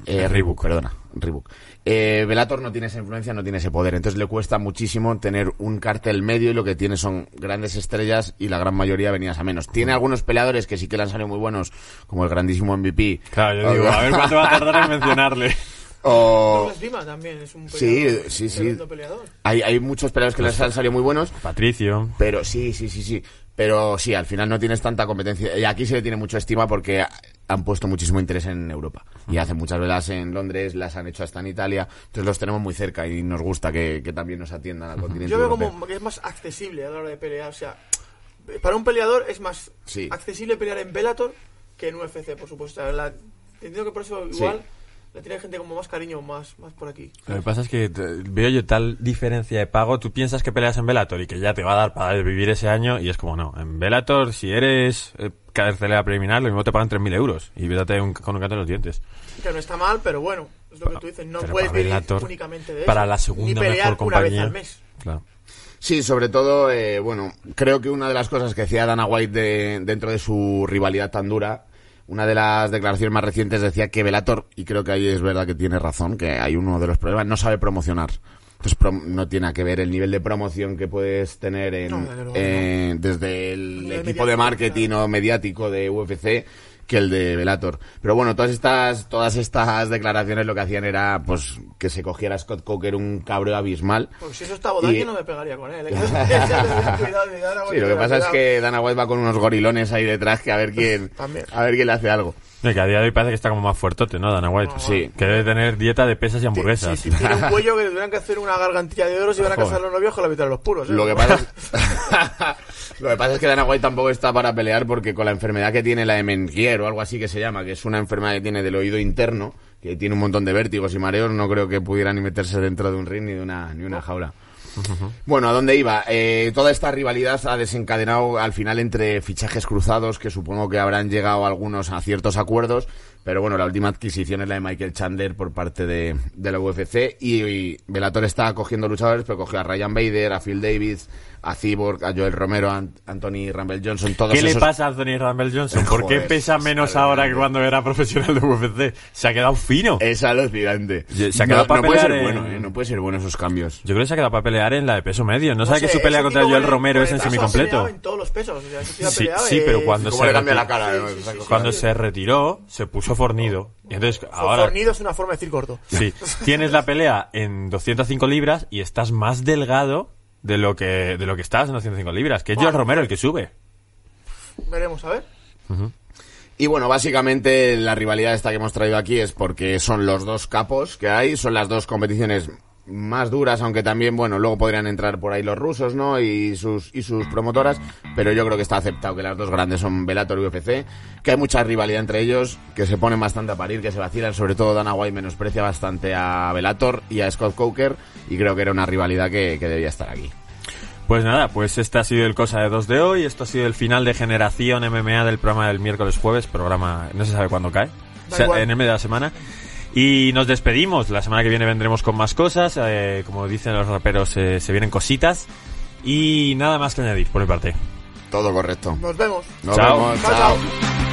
Eh, Reebok, perdona, Reebok. Eh, Bellator no tiene esa influencia, no tiene ese poder, entonces le cuesta muchísimo tener un cartel medio y lo que tiene son grandes estrellas y la gran mayoría venidas a menos. Tiene algunos peleadores que sí que le han salido muy buenos, como el grandísimo MVP. Claro, yo digo, a ver cuánto va a tardar en mencionarle. O... Douglas Lima también es un Sí, peleador, sí, sí. peleador. Hay, hay muchos peleadores que les han salido muy buenos, Patricio. pero sí, sí, sí, sí. Pero sí, al final no tienes tanta competencia. Y aquí se le tiene mucha estima porque han puesto muchísimo interés en Europa. Y hacen muchas velas en Londres, las han hecho hasta en Italia. Entonces los tenemos muy cerca y nos gusta que, que también nos atiendan al continente Yo veo europeo. como que es más accesible a la hora de pelear. O sea, para un peleador es más Sí. accesible pelear en Bellator que en UFC, por supuesto. La- entiendo que por eso igual le tiene gente como más cariño más, más por aquí. Lo que pasa es que te- veo yo tal diferencia de pago. Tú piensas que peleas en Bellator y que ya te va a dar para vivir ese año y es como no. En Bellator, si eres eh, carcelera preliminar, lo mismo te pagan 3.000 euros y vete un- con un canto en los dientes. Que no está mal, pero bueno, es lo que tú dices. No Pero puedes para vivir Bellator, únicamente de eso. para la ni segunda pelear mejor una vez compañía. al mes. Claro. Sí, sobre todo, eh, bueno, creo que una de las cosas que decía Dana White de- dentro de su rivalidad tan dura, una de las declaraciones más recientes decía que Velator, y creo que ahí es verdad que tiene razón, que hay uno de los problemas, no sabe promocionar. Entonces no tiene a que ver el nivel de promoción que puedes tener en, No, eh, desde el Nivel equipo de marketing o mediático de UFC que el de Velator. Pero bueno, todas estas, todas estas declaraciones lo que hacían era pues que se cogiera Scott Coker un cabreo abismal Porque si eso está Y- no me pegaría con él. ¿eh? Sí, lo que pasa es que Dana White va con unos gorilones ahí detrás que a ver quién, También. a ver quién le hace algo. No, que a día de hoy parece que está como más fuertote, ¿no, Dana White? No, Sí. Que debe tener dieta de pesas y hamburguesas. Sí, sí, tiene un cuello que le tuvieran que hacer una gargantilla de oro si van a casar los novios con la mitad de los puros. ¿eh? Lo que pasa es, lo que pasa es que Dana White tampoco está para pelear porque con la enfermedad que tiene la de Mengier o algo así que se llama, que es una enfermedad que tiene del oído interno, que tiene un montón de vértigos y mareos, no creo que pudiera ni meterse dentro de un ring ni de una, ni una jaula. Bueno, ¿a dónde iba? Eh, toda esta rivalidad ha desencadenado al final entre fichajes cruzados, que supongo que habrán llegado algunos a ciertos acuerdos, pero bueno, la última adquisición es la de Michael Chandler por parte de, la UFC y, y Bellator está cogiendo luchadores, pero cogió a Ryan Bader, a Phil Davis, a Cyborg, a Joel Romero, a Ant- Anthony Rumble Johnson, todos ¿Qué le pasa a Anthony Rumble Johnson? ¿Por qué pesa es menos ahora que cuando era profesional de UFC? Se ha quedado fino. Es alucinante. Se ha no, quedado para no puede ser bueno, en- eh, no puede ser bueno esos cambios. Yo creo que se ha quedado para pelear en la de peso medio. No, sabe sé, que su pelea contra Joel Romero es en semicompleto. en todos los pesos. o sea, Sí, peleado, sí, eh, pero cuando ¿Cómo se le cambia reti- la cara? Sí, ¿no? sí. Cuando se retiró, se puso fornido. Y entonces, ahora, Fornido es una forma de decir gordo. sí, tienes la pelea en 205 libras y estás más delgado de lo que, de lo que estabas en 205 libras, que es Joel Bueno. Romero el que sube. Veremos, a ver. Y bueno, básicamente la rivalidad esta que hemos traído aquí es porque son los dos capos que hay, son las dos competiciones más duras, aunque también, bueno, luego podrían entrar por ahí los rusos, ¿no? Y sus, y sus promotoras, pero yo creo que está aceptado que las dos grandes son Bellator y UFC, que hay mucha rivalidad entre ellos, que se ponen bastante a parir, que se vacilan, sobre todo Dana White menosprecia bastante a Bellator y a Scott Coker, y creo que era una rivalidad que, que debía estar aquí. Pues nada, pues este ha sido el Cosa de 2 de hoy. Esto ha sido el final de Generación MMA del programa del miércoles jueves. Programa, no se sabe cuándo cae. O sea, igual. en el medio de la semana. Y nos despedimos. La semana que viene vendremos con más cosas. eh, como dicen los raperos, eh, se vienen cositas. Y nada más que añadir por mi parte. Todo correcto. Nos vemos. Nos Chao. vemos. Chao, chao.